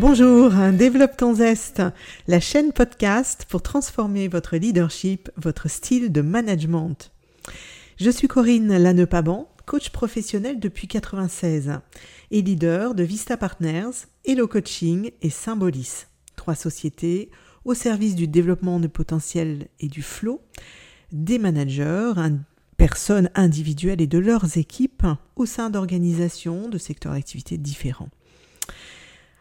Bonjour, Développe ton zeste, la chaîne podcast pour transformer votre leadership, votre style de management. Je suis Corinne Lannepaban, coach professionnel depuis 96 et leader de Vista Partners, Hello Coaching et Symbolis, trois sociétés au service du développement de potentiel et du flow des managers, personnes individuelles et de leurs équipes au sein d'organisations de secteurs d'activité différents.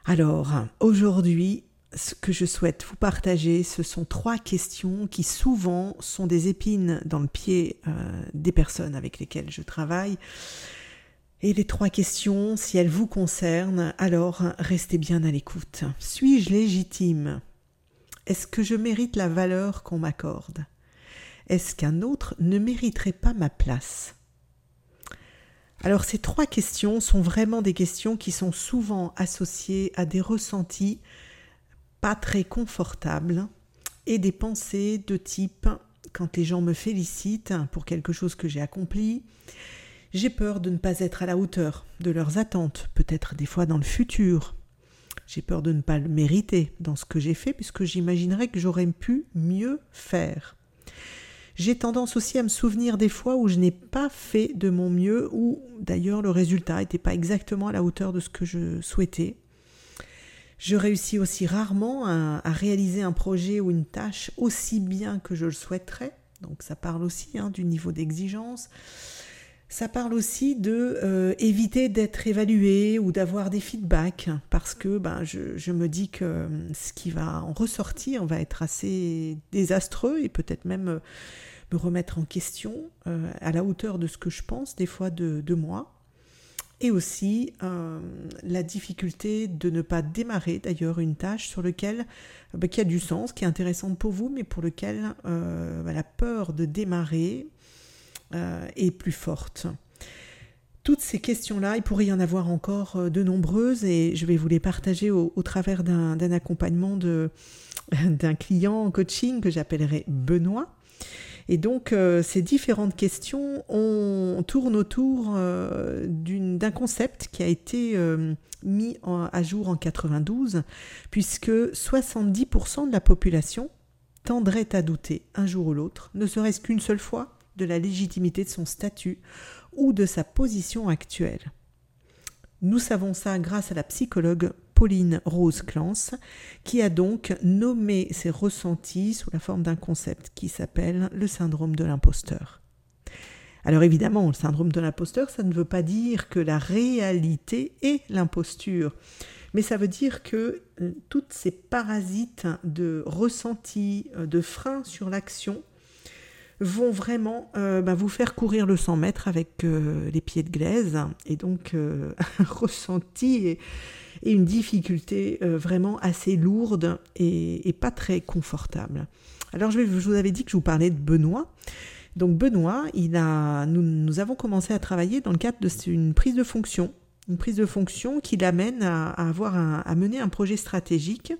Alors, aujourd'hui, ce que je souhaite vous partager, ce sont trois questions qui souvent sont des épines dans le pied euh, des personnes avec lesquelles je travaille. Et les trois questions, si elles vous concernent, alors restez bien à l'écoute. Suis-je légitime? Est-ce que je mérite la valeur qu'on m'accorde? Est-ce qu'un autre ne mériterait pas ma place? Alors ces trois questions sont vraiment des questions qui sont souvent associées à des ressentis pas très confortables et des pensées de type quand les gens me félicitent pour quelque chose que j'ai accompli, j'ai peur de ne pas être à la hauteur de leurs attentes, peut-être des fois dans le futur. J'ai peur de ne pas le mériter dans ce que j'ai fait puisque j'imaginerais que j'aurais pu mieux faire. J'ai tendance aussi à me souvenir des fois où je n'ai pas fait de mon mieux, ou d'ailleurs le résultat n'était pas exactement à la hauteur de ce que je souhaitais. Je réussis aussi rarement à, réaliser un projet ou une tâche aussi bien que je le souhaiterais. Donc ça parle aussi hein, du niveau d'exigence. Ça parle aussi de euh, éviter d'être évalué ou d'avoir des feedbacks parce que ben, je, me dis que euh, ce qui va en ressortir va être assez désastreux et peut-être même euh, me remettre en question à la hauteur de ce que je pense des fois de, moi. Et aussi la difficulté de ne pas démarrer d'ailleurs une tâche sur laquelle ben, qui a du sens, qui est intéressante pour vous, mais pour lequel ben, la peur de démarrer euh, est plus forte. Toutes ces questions-là, il pourrait y en avoir encore euh, de nombreuses et je vais vous les partager au, travers d'un accompagnement d'un client en coaching que j'appellerai Benoît. Et donc euh, ces différentes questions on, tournent autour d'un concept qui a été mis à jour en 92, puisque 70% de la population tendrait à douter un jour ou l'autre, ne serait-ce qu'une seule fois, de la légitimité de son statut ou de sa position actuelle. Nous savons ça grâce à la psychologue Pauline Rose Clance, qui a donc nommé ses ressentis sous la forme d'un concept qui s'appelle le syndrome de l'imposteur. Alors évidemment, le syndrome de l'imposteur, ça ne veut pas dire que la réalité est l'imposture, mais ça veut dire que euh, toutes ces parasites de ressentis, euh, de freins sur l'action, vont vraiment euh, bah, vous faire courir le 100 mètres avec euh, les pieds de glaise et donc euh, un ressenti et, une difficulté vraiment assez lourde et, pas très confortable. Alors je, vous avais dit que je vous parlais de Benoît. Donc Benoît, il a, nous, avons commencé à travailler dans le cadre d'une prise de fonction, une prise de fonction qui l'amène à, avoir à mener un projet stratégique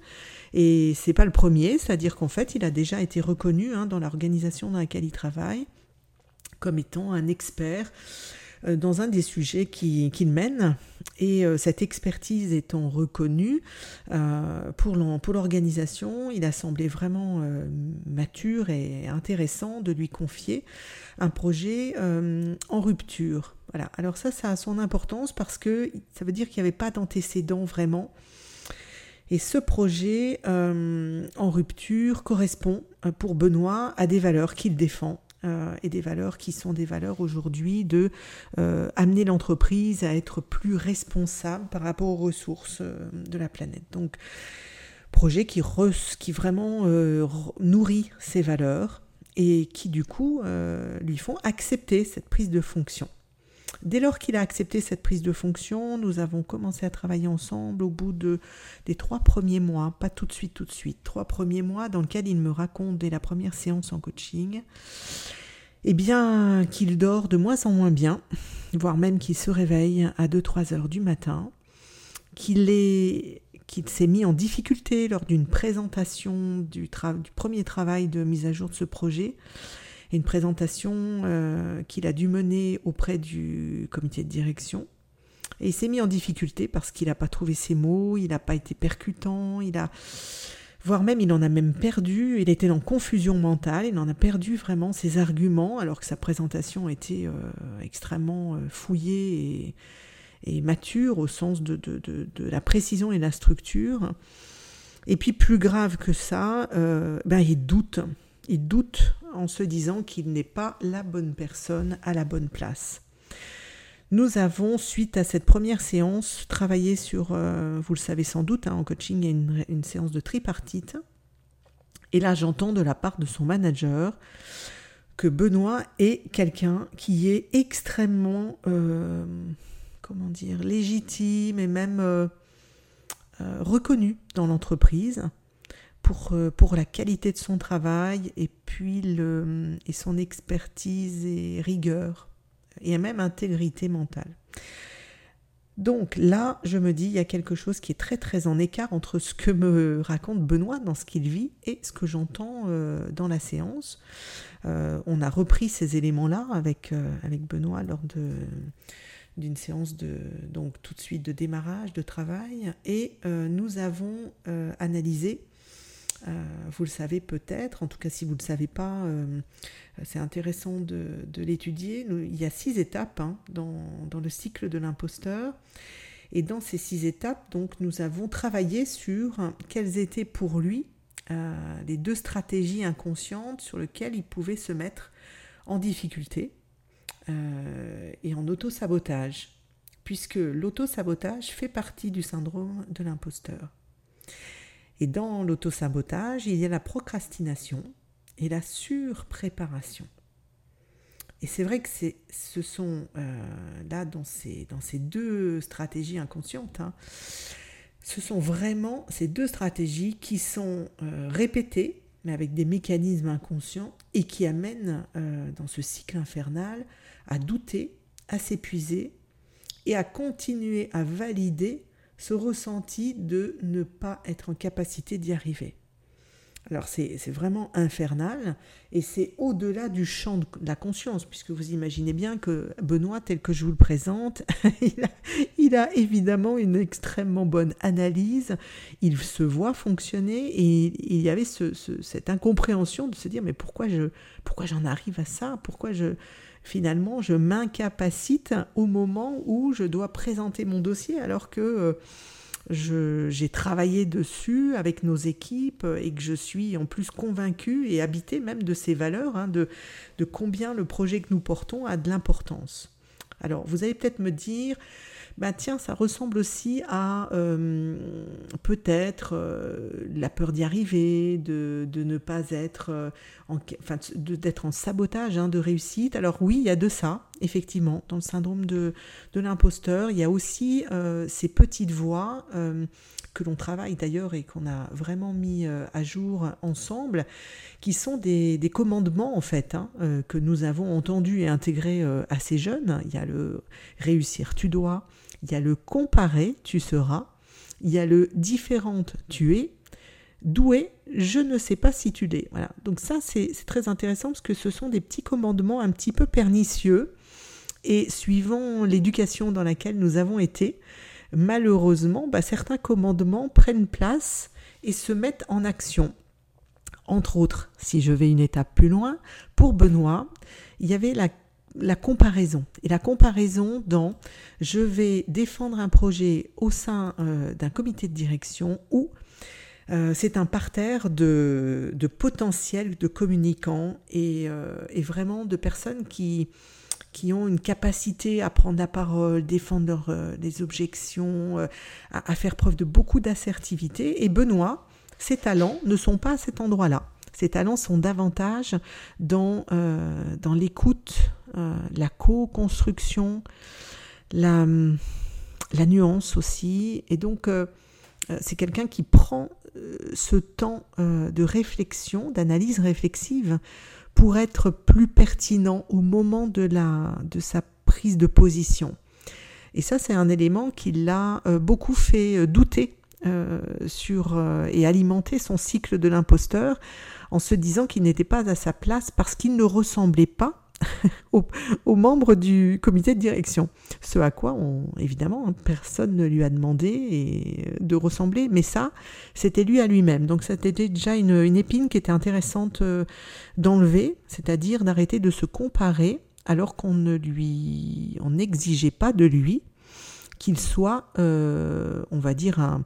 et c'est pas le premier, c'est-à-dire qu'en fait, il a déjà été reconnu hein, dans l'organisation dans laquelle il travaille comme étant un expert euh, dans un des sujets qu'il mène. Et euh, cette expertise étant reconnue euh, pour l'organisation, il a semblé vraiment mature et intéressant de lui confier un projet en rupture. Voilà. Alors ça, ça a son importance parce que ça veut dire qu'il n'y avait pas d'antécédent vraiment et ce projet euh, en rupture correspond euh, pour Benoît à des valeurs qu'il défend euh, et des valeurs qui sont des valeurs aujourd'hui de amener l'entreprise à être plus responsable par rapport aux ressources de la planète. Donc, projet qui, qui vraiment nourrit ces valeurs et qui du coup lui font accepter cette prise de fonction. Dès lors qu'il a accepté cette prise de fonction, nous avons commencé à travailler ensemble au bout de, des trois premiers mois, pas tout de suite, tout de suite, trois premiers mois dans lesquels il me raconte dès la première séance en coaching, eh bien qu'il dort de moins en moins bien, voire même qu'il se réveille à 2-3 heures du matin, qu'il est qu'il s'est mis en difficulté lors d'une présentation du, du, premier travail de mise à jour de ce projet une présentation euh, qu'il a dû mener auprès du comité de direction. Et il s'est mis en difficulté parce qu'il n'a pas trouvé ses mots, il n'a pas été percutant, il a voire même il en a même perdu, il était en confusion mentale, il en a perdu vraiment ses arguments alors que sa présentation était euh, extrêmement euh, fouillée et, mature au sens de, la précision et de la structure. Et puis plus grave que ça, ben, il doute, il doute en se disant qu'il n'est pas la bonne personne à la bonne place. Nous avons, suite à cette première séance, travaillé sur, euh, vous le savez sans doute, hein, en coaching, il y a une, séance de tripartite. Et là, j'entends de la part de son manager que Benoît est quelqu'un qui est extrêmement, euh, comment dire, légitime et même euh, reconnu dans l'entreprise pour, pour la qualité de son travail et puis le, et son expertise et rigueur et même intégrité mentale. Donc là, je me dis, il y a quelque chose qui est très très en écart entre ce que me raconte Benoît dans ce qu'il vit et ce que j'entends euh, dans la séance. Euh, on a repris ces éléments-là avec, euh, avec Benoît lors de d'une séance de donc tout de suite de démarrage de travail et nous avons analysé euh, vous le savez peut-être, en tout cas si vous ne le savez pas, euh, c'est intéressant de, l'étudier. Il y a six étapes hein, dans, le cycle de l'imposteur. Et dans ces six étapes, donc, nous avons travaillé sur quelles étaient pour lui euh, les deux stratégies inconscientes sur lesquelles il pouvait se mettre en difficulté et en auto-sabotage, puisque l'auto-sabotage fait partie du syndrome de l'imposteur. Et dans l'autosabotage, il y a la procrastination et la surpréparation. Et c'est vrai que ce sont euh, là dans ces, dans ces deux stratégies inconscientes, hein, ce sont vraiment ces deux stratégies qui sont euh, répétées, mais avec des mécanismes inconscients, et qui amènent euh, dans ce cycle infernal à douter, à s'épuiser et à continuer à valider ce ressenti de ne pas être en capacité d'y arriver. Alors c'est vraiment infernal et c'est au-delà du champ de la conscience, puisque vous imaginez bien que Benoît, tel que je vous le présente, il, a, évidemment une extrêmement bonne analyse, il se voit fonctionner et il y avait cette incompréhension de se dire mais pourquoi je pourquoi j'en arrive à ça? Pourquoi je finalement, je m'incapacite au moment où je dois présenter mon dossier alors que euh, j'ai travaillé dessus avec nos équipes et que je suis en plus convaincue et habitée même de ces valeurs, hein, de, de combien le projet que nous portons a de l'importance. Alors, vous allez peut-être me dire, bah tiens, ça ressemble aussi à euh, peut-être euh, la peur d'y arriver, de, de, ne pas être euh, en, enfin, d'être en sabotage hein, de réussite. Alors oui, il y a de ça, effectivement, dans le syndrome de, de l'imposteur. Il y a aussi ces petites voix que l'on travaille d'ailleurs et qu'on a vraiment mis à jour ensemble, qui sont des, des commandements en fait hein, que nous avons entendus et intégrés assez jeunes. Il y a le réussir, tu dois, il y a le comparer, tu seras. Il y a le différente, tu es. Doué, je ne sais pas si tu l'es. Voilà. Donc ça, c'est très intéressant parce que ce sont des petits commandements un petit peu pernicieux. Et suivant l'éducation dans laquelle nous avons été, malheureusement, bah, certains commandements prennent place et se mettent en action. Entre autres, si je vais une étape plus loin, pour Benoît, il y avait la la comparaison. Et la comparaison dans je vais défendre un projet au sein euh, d'un comité de direction où euh, c'est un parterre de, de potentiels de communicants et, euh, vraiment de personnes qui, ont une capacité à prendre la parole, défendre les objections, à, faire preuve de beaucoup d'assertivité. Et Benoît, ses talents ne sont pas à cet endroit-là. Ses talents sont davantage dans, dans l'écoute euh, la co-construction, la, la, nuance aussi. Et donc, euh, euh, c'est quelqu'un qui prend ce temps de réflexion, d'analyse réflexive, pour être plus pertinent au moment de, la, de sa prise de position. Et ça, c'est un élément qui l'a beaucoup fait douter sur, et alimenter son cycle de l'imposteur en se disant qu'il n'était pas à sa place parce qu'il ne ressemblait pas aux, membres du comité de direction. Ce à quoi, évidemment, personne ne lui a demandé de ressembler, mais ça, c'était lui à lui-même. Donc c'était déjà une, épine qui était intéressante euh, d'enlever, c'est-à-dire d'arrêter de se comparer alors qu'on ne lui, on n'exigeait pas de lui qu'il soit, euh, on va dire, un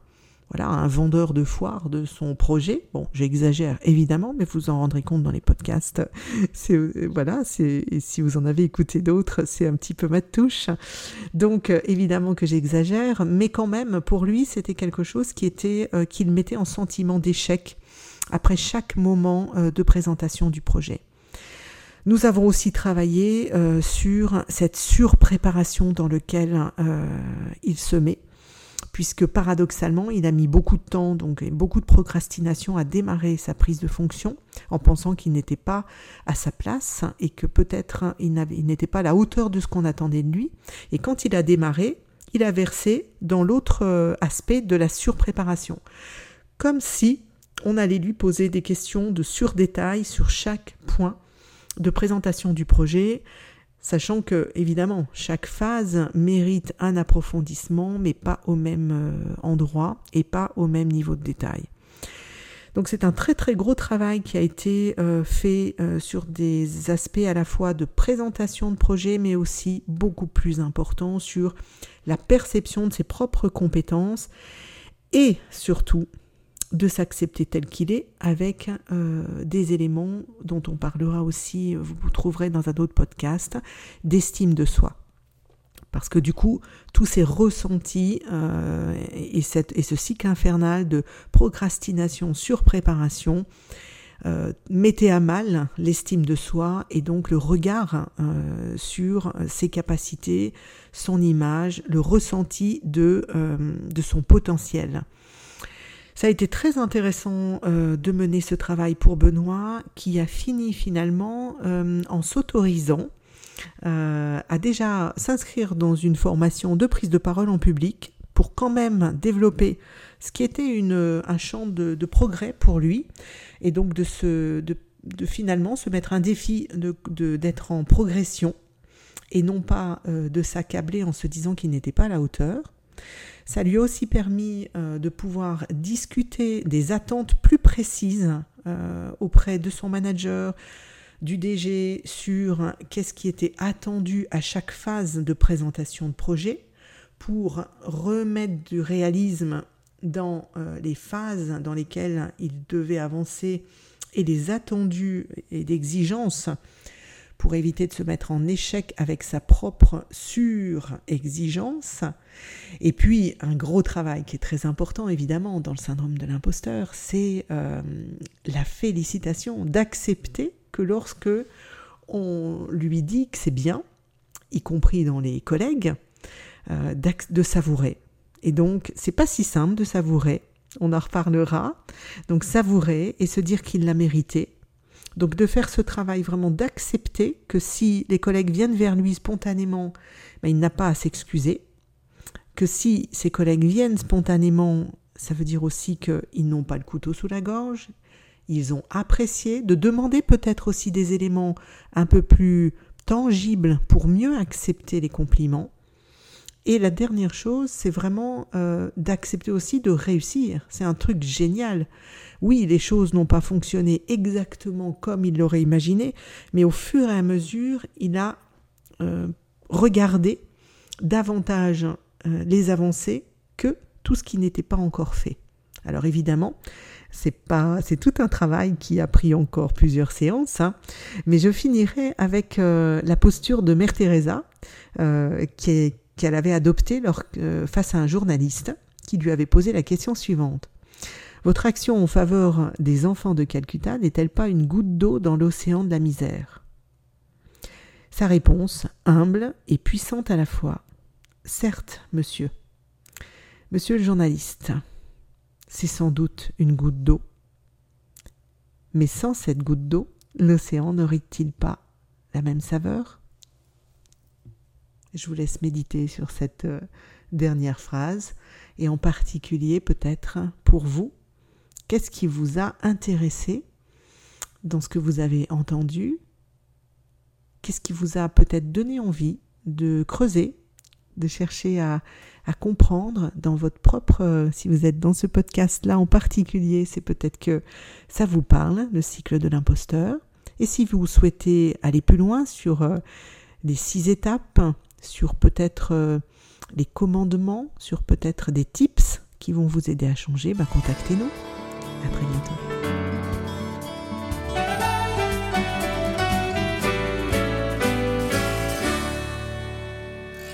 voilà, un vendeur de foire de son projet. Bon, j'exagère évidemment, mais vous en rendrez compte dans les podcasts. C'est euh, voilà, c'est si vous en avez écouté d'autres, c'est un petit peu ma touche. Donc euh, évidemment que j'exagère, mais quand même pour lui, c'était quelque chose qui était euh, qu'il mettait en sentiment d'échec après chaque moment de présentation du projet. Nous avons aussi travaillé sur cette surpréparation dans laquelle il se met puisque paradoxalement, il a mis beaucoup de temps, donc beaucoup de procrastination à démarrer sa prise de fonction, en pensant qu'il n'était pas à sa place et que peut-être il n'était pas à la hauteur de ce qu'on attendait de lui. Et quand il a démarré, il a versé dans l'autre euh, aspect de la surpréparation, comme si on allait lui poser des questions de surdétail sur chaque point de présentation du projet, Sachant que, évidemment, chaque phase mérite un approfondissement, mais pas au même euh, endroit et pas au même niveau de détail. Donc c'est un très très gros travail qui a été euh, fait euh, sur des aspects à la fois de présentation de projet, mais aussi beaucoup plus important sur la perception de ses propres compétences et surtout de s'accepter tel qu'il est avec euh, des éléments dont on parlera aussi, vous, vous trouverez dans un autre podcast, d'estime de soi. Parce que du coup, tous ces ressentis euh, et, ce cycle infernal de procrastination, surpréparation, euh, mettaient à mal l'estime de soi et donc le regard euh, sur ses capacités, son image, le ressenti de son potentiel. Ça a été très intéressant euh, de mener ce travail pour Benoît, qui a fini finalement euh, en s'autorisant euh, à déjà s'inscrire dans une formation de prise de parole en public pour quand même développer ce qui était une, un champ de, progrès pour lui, et donc de, se, de, de finalement se mettre un défi d'être en progression et non pas de s'accabler en se disant qu'il n'était pas à la hauteur. Ça lui a aussi permis euh, de pouvoir discuter des attentes plus précises euh, auprès de son manager, du DG sur qu'est-ce qui était attendu à chaque phase de présentation de projet pour remettre du réalisme dans euh, les phases dans lesquelles il devait avancer et les attendus et d'exigences pour éviter de se mettre en échec avec sa propre sur-exigence. Et puis, un gros travail qui est très important, évidemment, dans le syndrome de l'imposteur, c'est euh, la félicitation, d'accepter que lorsque on lui dit que c'est bien, y compris dans les collègues, euh, de savourer. Et donc, c'est pas si simple de savourer. On en reparlera. Donc, savourer et se dire qu'il l'a mérité donc de faire ce travail vraiment d'accepter que si les collègues viennent vers lui spontanément, ben, il n'a pas à s'excuser, que si ses collègues viennent spontanément, ça veut dire aussi qu'ils n'ont pas le couteau sous la gorge, ils ont apprécié, de demander peut-être aussi des éléments un peu plus tangibles pour mieux accepter les compliments, et la dernière chose, c'est vraiment euh, d'accepter aussi de réussir. C'est un truc génial. Oui, les choses n'ont pas fonctionné exactement comme il l'aurait imaginé, mais au fur et à mesure, il a euh, regardé davantage euh, les avancées que tout ce qui n'était pas encore fait. Alors évidemment, c'est pas, c'est tout un travail qui a pris encore plusieurs séances, hein. mais je finirai avec la posture de Mère Teresa, qui est qu'elle avait adopté euh, face à un journaliste qui lui avait posé la question suivante. Votre action en faveur des enfants de Calcutta n'est-elle pas une goutte d'eau dans l'océan de la misère? Sa réponse, humble et puissante à la fois. Certes, monsieur. Monsieur le journaliste, c'est sans doute une goutte d'eau. Mais sans cette goutte d'eau, l'océan n'aurait-il pas la même saveur? Je vous laisse méditer sur cette euh, dernière phrase et en particulier peut-être pour vous, qu'est-ce qui vous a intéressé dans ce que vous avez entendu? Qu'est-ce qui vous a peut-être donné envie de creuser, de chercher à, comprendre dans votre propre, euh, si vous êtes dans ce podcast-là en particulier, c'est peut-être que ça vous parle, le cycle de l'imposteur. Et si vous souhaitez aller plus loin sur euh, les six étapes, sur peut-être euh, les commandements, sur peut-être des tips qui vont vous aider à changer, bah, contactez-nous. À très bientôt.